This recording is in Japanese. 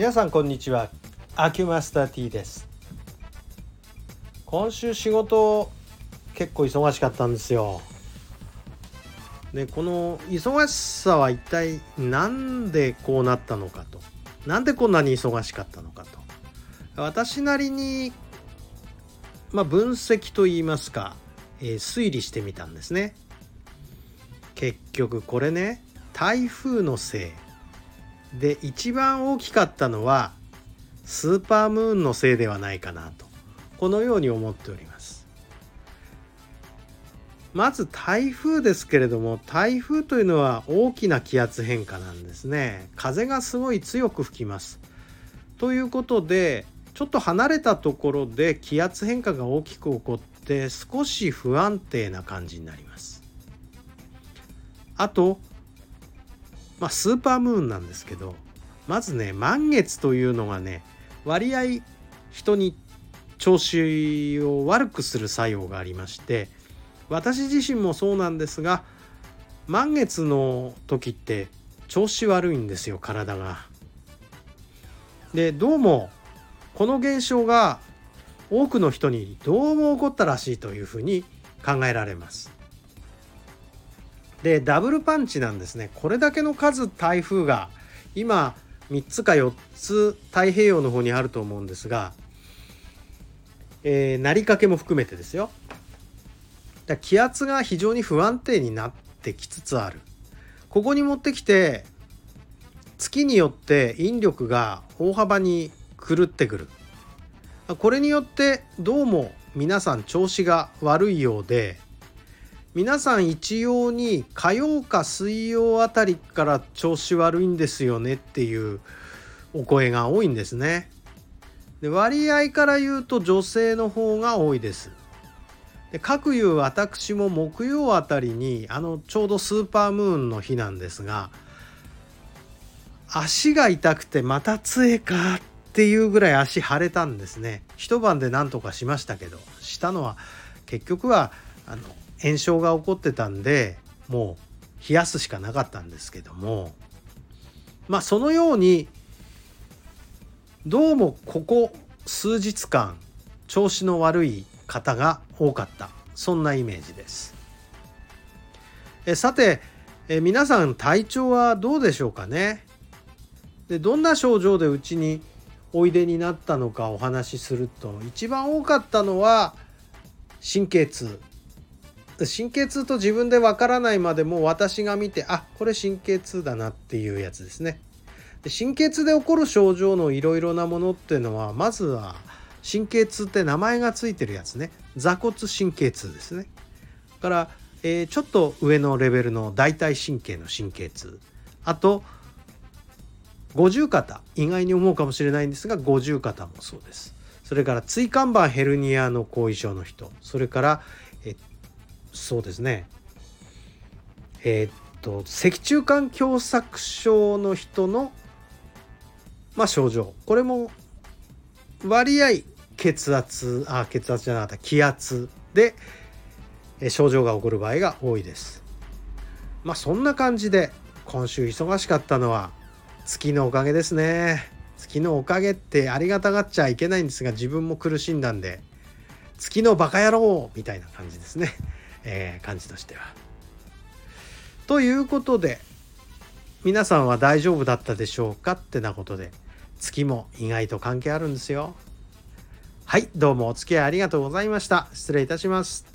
皆さんこんにちは。アキュマスター T です。今週仕事結構忙しかったんですよ。でこの忙しさは一体何でこうなったのかと。なんでこんなに忙しかったのかと。私なりにまあ分析といいますか、えー、推理してみたんですね。結局これね台風のせい。で一番大きかったのはスーパームーンのせいではないかなとこのように思っております。まず台風ですけれども台風というのは大きな気圧変化なんですね。風がすごい強く吹きます。ということでちょっと離れたところで気圧変化が大きく起こって少し不安定な感じになります。あと、まあ、スーパームーンなんですけどまずね満月というのがね割合人に調子を悪くする作用がありまして私自身もそうなんですが満月の時って調子悪いんですよ体が。でどうもこの現象が多くの人にどうも起こったらしいというふうに考えられます。でダブルパンチなんですね。これだけの数台風が今3つか4つ太平洋の方にあると思うんですが、えー、なりかけも含めてですよ。気圧が非常に不安定になってきつつある。ここに持ってきて月によって引力が大幅に狂ってくる。これによってどうも皆さん調子が悪いようで皆さん一様に火曜か水曜あたりから調子悪いんですよねっていうお声が多いんですね。で割合から言うと女性の方が多いです。で各いう私も木曜あたりにあのちょうどスーパームーンの日なんですが足が痛くてまた杖かっていうぐらい足腫れたんですね一晩で何とかしましたけどしたのは結局はあの炎症が起こってたんでもう冷やすしかなかったんですけどもまあそのようにどうもここ数日間調子の悪い方が多かった。そんなイメージです。えさてえ皆さん体調はどうでしょうかね？でどんな症状でうちにおいでになったのかお話しすると一番多かったのは神経痛。神経痛と自分でわからないまでも私が見てあこれ神経痛だなっていうやつですね。で神経痛で起こる症状のいろいろなものっていうのはまずは神経痛って名前がついてるやつね座骨神経痛ですね。から、えー、ちょっと上のレベルの大腿神経の神経痛あと五十肩意外に思うかもしれないんですが五十肩もそうです。それから椎間板ヘルニアの後遺症の人それから、えそうですね。えー、っと脊柱管狭窄症の人のまあ症状。これも割合血圧あ血圧じゃなかった気圧で症状が起こる場合が多いです。まあそんな感じで今週忙しかったのは月のおかげですね。月のおかげってありがたがっちゃいけないんですが自分も苦しんだんで月のバカ野郎みたいな感じですね。えー、感じとしては。ということで皆さんは大丈夫だったでしょうかってなことで月も意外と関係あるんですよ。はいどうもお付き合いありがとうございました。失礼いたします。